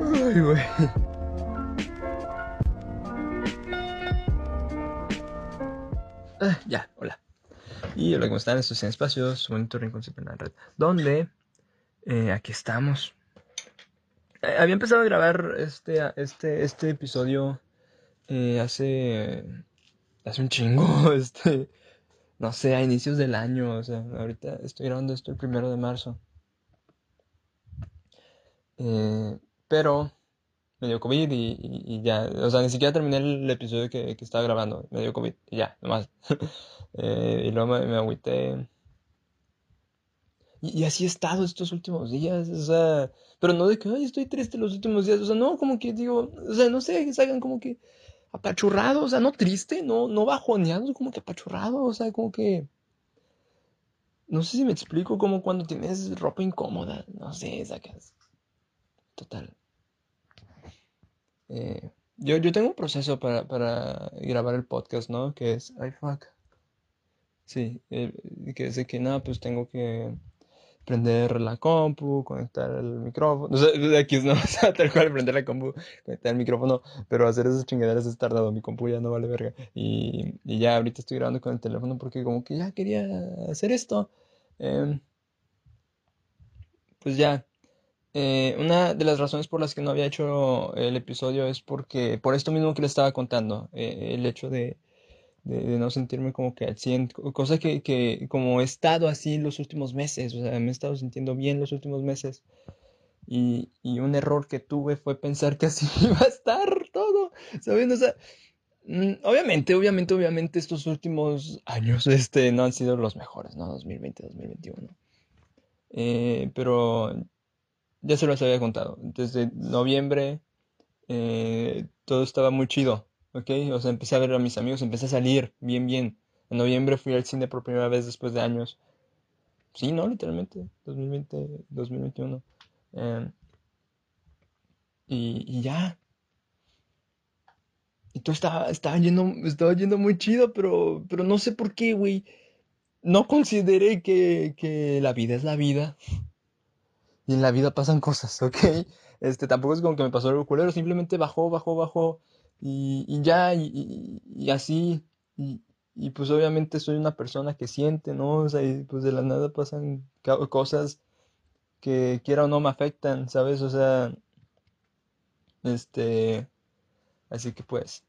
Ay, güey. Ah, ya, hola. Y hola, ¿cómo están? Esto es En Espacios, un bonito rincón siempre en la red. Donde, eh, aquí estamos. Eh, había empezado a grabar este, este, este episodio eh, hace, hace un chingo, este, no sé, a inicios del año. O sea, ahorita estoy grabando esto el primero de marzo. Eh, pero me dio COVID y, ya, o sea, ni siquiera terminé el episodio que, estaba grabando, me dio COVID y ya, nomás. eh, y luego me, me agüité. Y, así he estado estos últimos días, o sea, pero no de que, ay, estoy triste los últimos días, o sea, no, como que digo, o sea, no sé, que salgan como que apachurrados, o sea, no triste, no, no bajoneados, como que apachurrado, o sea, como que... No sé si me explico, como cuando tienes ropa incómoda, no sé, sacas. Total. Eh, yo, yo tengo un proceso para, para, grabar el podcast, ¿no? Que es, ay, fuck. Sí, que es que, nada, pues tengo que prender la compu, conectar el micrófono. O sea, aquí no, o sea, tal cual prender la compu, conectar el micrófono, pero hacer esas chingaderas es tardado. Mi compu ya no vale verga. Y, y ya ahorita estoy grabando con el teléfono porque como que ya quería hacer esto. Em, pues ya, eh, una de las razones por las que no había hecho el episodio es porque, por esto mismo que le estaba contando, eh, el hecho de, de, no sentirme como que al 100, cosa que, que, como he estado así los últimos meses, o sea, me he estado sintiendo bien los últimos meses. Y, y un error que tuve fue pensar que así iba a estar todo, ¿saben? O sea, mm, obviamente, obviamente, obviamente estos últimos años este, no han sido los mejores, ¿no? 2020, 2021. Eh, pero ya se los había contado. Desde noviembre eh, todo estaba muy chido, ¿ok? O sea, empecé a ver a mis amigos, empecé a salir bien, bien. En noviembre fui al cine por primera vez después de años. Sí, no, literalmente, 2020, 2021. Em, y, y, ya. Y todo estaba, estaba, yendo, estaba yendo muy chido, pero, pero no sé por qué, güey. No consideré que, que la vida es la vida y en la vida pasan cosas, ¿ok? Este, tampoco es como que me pasó algo culero, simplemente bajó, bajó, bajó y, y ya, y, y, así, y, y, pues obviamente soy una persona que siente, ¿no? O sea, y pues de la nada pasan cosas que quiera o no me afectan, ¿sabes? O sea, este, así que pues,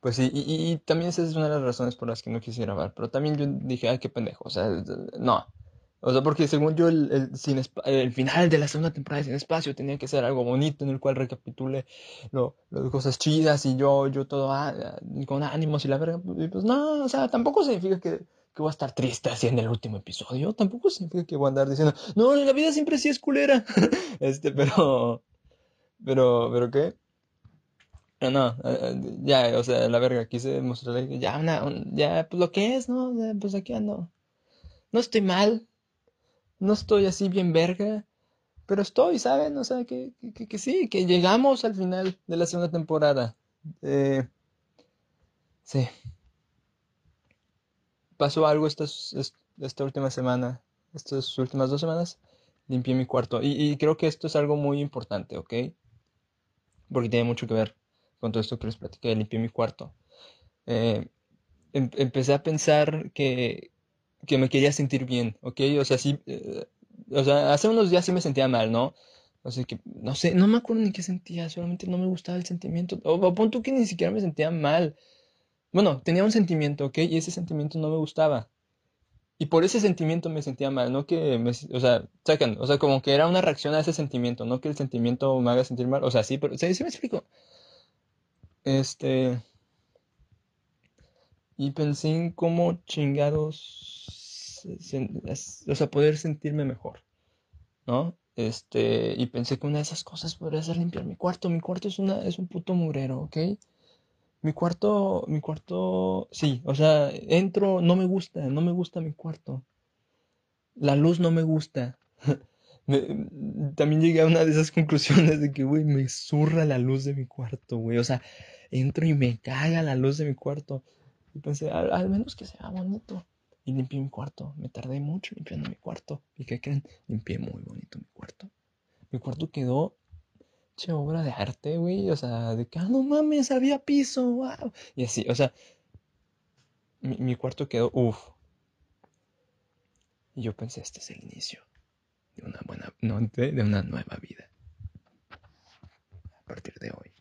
pues sí, y, y, también esa es una de las razones por las que no quise grabar, pero también yo dije, ay, qué pendejo, o sea, no, o sea, porque según yo, el, el, el, final de la segunda temporada Sin Espacio tenía que ser algo bonito en el cual recapitule lo, las cosas chidas y yo, yo todo ah, con ánimos y la verga. Y pues no, o sea, tampoco significa que, que voy a estar triste así en el último episodio. Tampoco significa que voy a andar diciendo, no, la vida siempre sí es culera. este, pero. Pero, ¿pero qué? No, no, eh, eh, ya, o sea, la verga, quise mostrarle ya, una, ya, pues lo que es, ¿no? Pues aquí ando. No estoy mal, no estoy así bien verga, pero estoy, ¿saben? O sea, que, que, sí, que llegamos al final de la segunda temporada. Eh, sí. Pasó algo esta, esta última semana, estas últimas dos semanas, limpié mi cuarto. Y, creo que esto es algo muy importante, ¿ok? Porque tiene mucho que ver con todo esto que les platiqué, limpié mi cuarto. Eh, em, empecé a pensar que, que me quería sentir bien, ¿ok? O sea, sí, eh, o sea, hace unos días sí me sentía mal, ¿no? O sea, que, no sé, no me acuerdo ni qué sentía, solamente no me gustaba el sentimiento. O, o que ni siquiera me sentía mal. Bueno, tenía un sentimiento, ¿ok? Y ese sentimiento no me gustaba. Y por ese sentimiento me sentía mal, no que o sea, sacan, o sea, como que era una reacción a ese sentimiento, no que el sentimiento me haga sentir mal, o sea, sí, pero, ¿sí, sí me explico? Este, y pensé en cómo chingados, o sea, poder sentirme mejor, ¿no? Este, y pensé que una de esas cosas podría ser limpiar mi cuarto. Mi cuarto es una, es un puto murero, ¿ok? Mi cuarto, mi cuarto, sí, o sea, entro, no me gusta, no me gusta mi cuarto. La luz no me gusta. también llegué a una de esas conclusiones de que, güey, me zurra la luz de mi cuarto, güey. O sea, entro y me caga la luz de mi cuarto. Y pensé, al, menos que sea bonito. Y limpié mi cuarto. Me tardé mucho limpiando mi cuarto. ¿Y qué creen? Limpié muy bonito mi cuarto. Mi cuarto quedó che obra de arte, güey. O sea, de que, ah, no mames, había piso, wow. Y así, o sea, mi, cuarto quedó, uff. Y yo pensé, este es el inicio de una buena, no, de, de una nueva vida. A partir de hoy,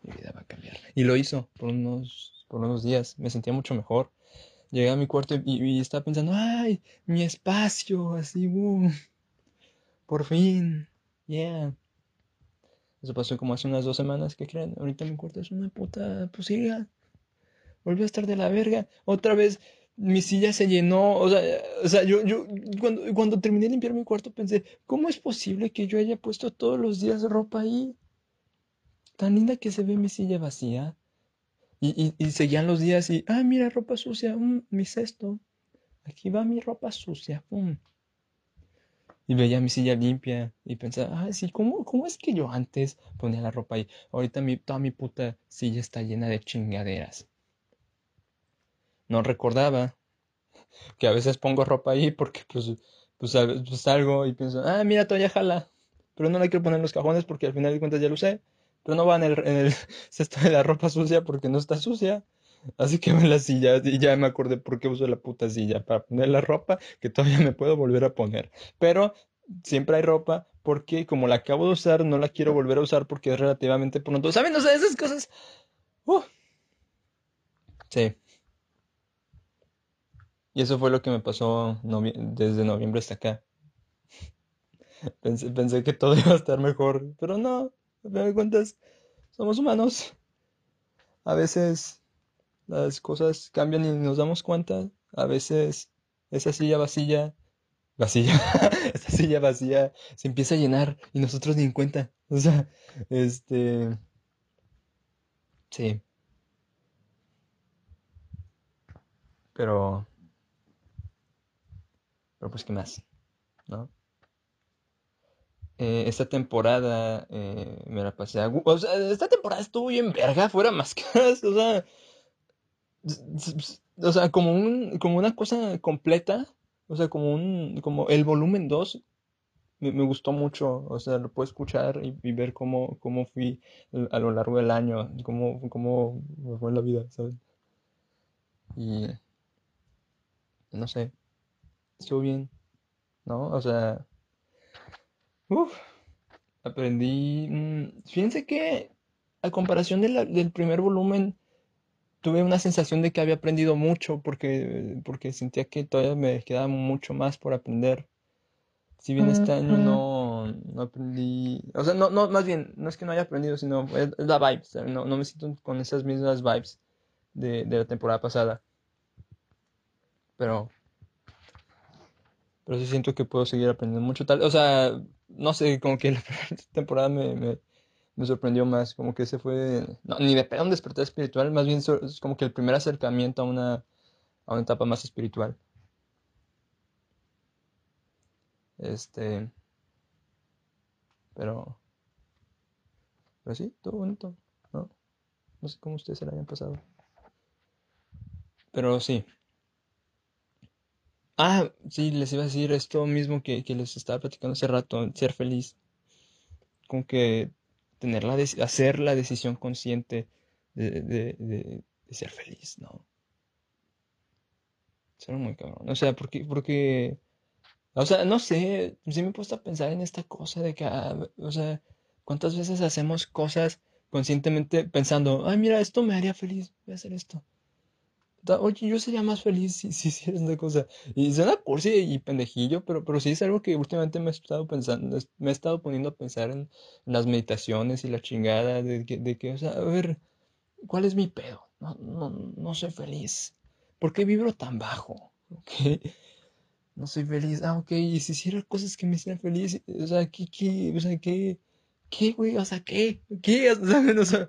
mi vida va a cambiar. Y lo hizo por unos, por unos días. Me sentía mucho mejor. Llegué a mi cuarto y, estaba pensando, ay, mi espacio, así, uh, por fin, yeah. Eso pasó como hace unas dos semanas, ¿qué creen? Ahorita mi cuarto es una puta posibilidad. Volvió a estar de la verga. Otra vez mi silla se llenó. O sea, o sea yo, yo cuando, cuando terminé de limpiar mi cuarto pensé, ¿cómo es posible que yo haya puesto todos los días ropa ahí? Tan linda que se ve mi silla vacía. Y, y, seguían los días y, ah, mira, ropa sucia, mm, mi cesto. Aquí va mi ropa sucia, pum. Y veía mi silla limpia y pensaba, ah, sí, ¿cómo, ¿cómo es que yo antes ponía la ropa ahí? Ahorita mi, toda mi puta silla está llena de chingaderas. No recordaba que a veces pongo ropa ahí porque pues, pues, pues salgo y pienso, ah, mira, todavía jala. Pero no la quiero poner en los cajones porque al final de cuentas ya lo usé. Pero no va en el, en cesto de la ropa sucia porque no está sucia. Así que me la silla y ya me acordé por qué uso la puta silla para poner la ropa que todavía me puedo volver a poner. Pero siempre hay ropa porque como la acabo de usar no la quiero volver a usar porque es relativamente pronto. ¿Saben? O sea, esas cosas. Sí. Y eso fue lo que me pasó desde noviembre hasta acá. Pensé, pensé que todo iba a estar mejor, pero no, a fin de cuentas, somos humanos. A veces las cosas cambian y nos damos cuenta. A veces esa silla vacía, vacía, esa silla vacía se empieza a llenar y nosotros ni en cuenta. O sea, este... Sí. Pero... Pero pues, ¿qué más? ¿No? Eh, esta temporada eh, me la pasé a... O sea, esta temporada estuvo bien verga, fuera más que... O sea, o sea, como, un, como una cosa completa, o sea, como un, como el volumen 2 me, gustó mucho, o sea, lo puedo escuchar y, ver cómo, cómo fui a lo largo del año, cómo, cómo me fue la vida, ¿sabes? Y no sé, estuvo bien, ¿no? O sea, uff, aprendí, mm, fíjense que a comparación del primer volumen, tuve una sensación de que había aprendido mucho porque, porque sentía que todavía me quedaba mucho más por aprender. Si bien este año no, no aprendí, o sea, no, no, más bien, no es que no haya aprendido, sino es, la vibe, no, no, me siento con esas mismas vibes de, de la temporada pasada. Pero, pero sí siento que puedo seguir aprendiendo mucho tal, o sea, no sé, como que la temporada me me sorprendió más, como que ese fue, no, ni de pedo un despertar espiritual, más bien es como que el primer acercamiento a una, a una etapa más espiritual. Este, pero, pero sí, todo bonito, ¿no? No sé cómo ustedes se la hayan pasado. Pero sí. Ah, sí, les iba a decir esto mismo que, que les estaba platicando hace rato, ser feliz. Como que tener la hacer la decisión consciente de, ser feliz, ¿no? Ser muy cabrón. O sea, porque, porque, o sea, no sé, sí me he puesto a pensar en esta cosa de que, ah, o sea, ¿cuántas veces hacemos cosas conscientemente pensando, ay, mira, esto me haría feliz, voy a hacer esto? Oye, yo sería más feliz si, si hicieras una cosa. Y suena cursi y pendejillo, pero, pero sí es algo que últimamente me he estado pensando, me he estado poniendo a pensar en, las meditaciones y la chingada de que, de que, o sea, a ver, ¿cuál es mi pedo? No, no, no soy feliz. ¿Por qué vibro tan bajo? ¿Okay? No soy feliz. Ah, ok, y si hiciera cosas que me hicieran feliz, o sea, ¿qué, qué, o sea, qué, qué, güey? O sea, ¿qué? ¿Qué? O sea,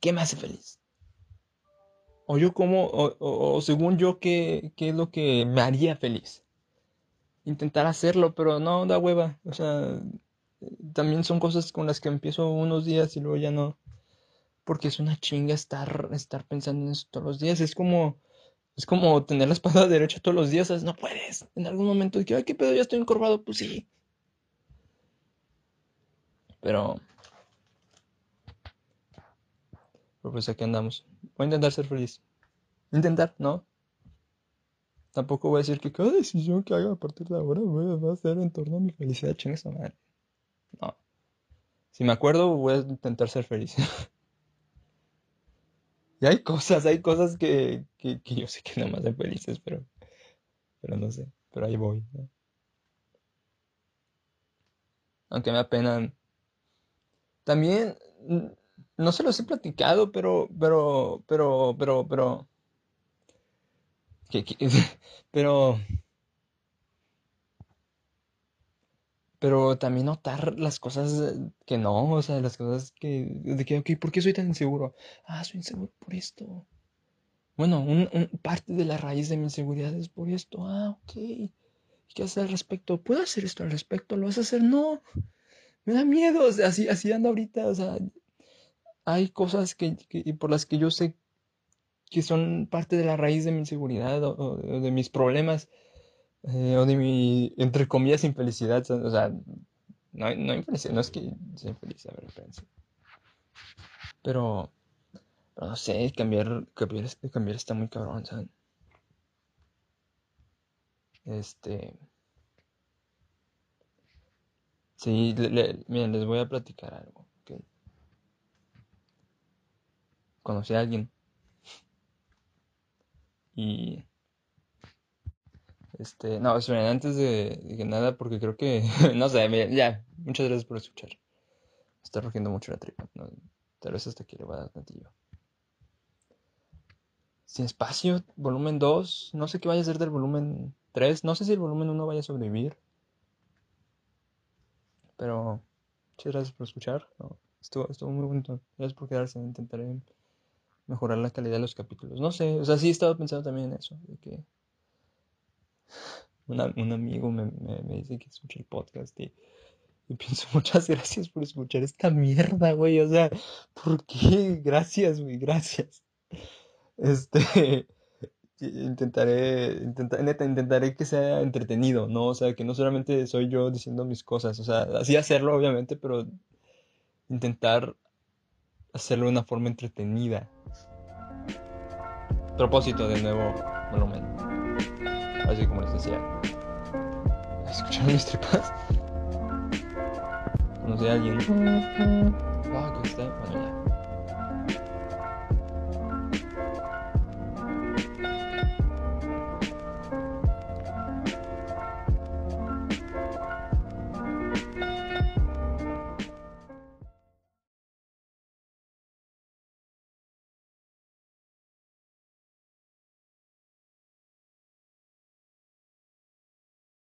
¿qué me hace feliz? O yo como, o, según yo, ¿qué, ¿qué, es lo que me haría feliz. Intentar hacerlo, pero no da hueva. O sea, también son cosas con las que empiezo unos días y luego ya no. Porque es una chinga estar, estar pensando en eso todos los días. Es como, Es como tener la espalda derecha todos los días, ¿sabes? No puedes. En algún momento que, ay, qué pedo, ya estoy encorvado, pues sí. Pero. Pero pues aquí andamos. Voy a intentar ser feliz. Intentar, ¿no? Tampoco voy a decir que cada decisión que haga a partir de ahora va a ser en torno a mi felicidad, chingas madre. No. Si me acuerdo, voy a intentar ser feliz. y hay cosas, hay cosas que, que, yo sé que no me hacen felices, pero, pero no sé. Pero ahí voy. Aunque me apenan. También, no se los he platicado, pero, pero, pero, pero, pero, pero, pero también notar las cosas que no, o sea, las cosas que, de que, ok, ¿por qué soy tan inseguro? Ah, soy inseguro por esto. Bueno, un, parte de la raíz de mi inseguridad es por esto. Ah, ok. ¿Qué hacer al respecto? ¿Puedo hacer esto al respecto? ¿Lo vas a hacer? No. Me da miedo. O sea, así, así ando ahorita. O sea, hay cosas que, por las que yo sé que son parte de la raíz de mi inseguridad o, de mis problemas eh, o de mi, entre comillas, infelicidad. O sea, no, no infelicidad, no es que sea infeliz, a ver, Pero, pero no sé, cambiar, cambiar, cambiar está muy cabrón, ¿saben? Este... Sí, miren, les voy a platicar algo. Conocí a alguien. Y. Este. No, esperen, antes de, nada, porque creo que. no sé, miren, ya. Muchas gracias por escuchar. Está rugiendo mucho la tripa. tal vez hasta aquí le voy a dar tantillo. Sin espacio, volumen 2. No sé qué vaya a ser del volumen 3. No sé si el volumen 1 vaya a sobrevivir. Pero. Muchas gracias por escuchar. estuvo, estuvo muy bonito. Gracias por quedarse. Intentaré mejorar la calidad de los capítulos. No sé, o sea, sí he estado pensando también en eso, de que un amigo me, dice que escucha el podcast y, pienso, muchas gracias por escuchar esta mierda, güey, o sea, ¿por qué? Gracias, güey, gracias. Este, intentaré, neta, intentaré que sea entretenido, ¿no? O sea, que no solamente soy yo diciendo mis cosas, o sea, así hacerlo, obviamente, pero intentar hacerlo de una forma entretenida. Propósito de nuevo volumen. Así como les decía. ¿Escucharon mis tripas? No sé, alguien. Wow, que está. Bueno, ya.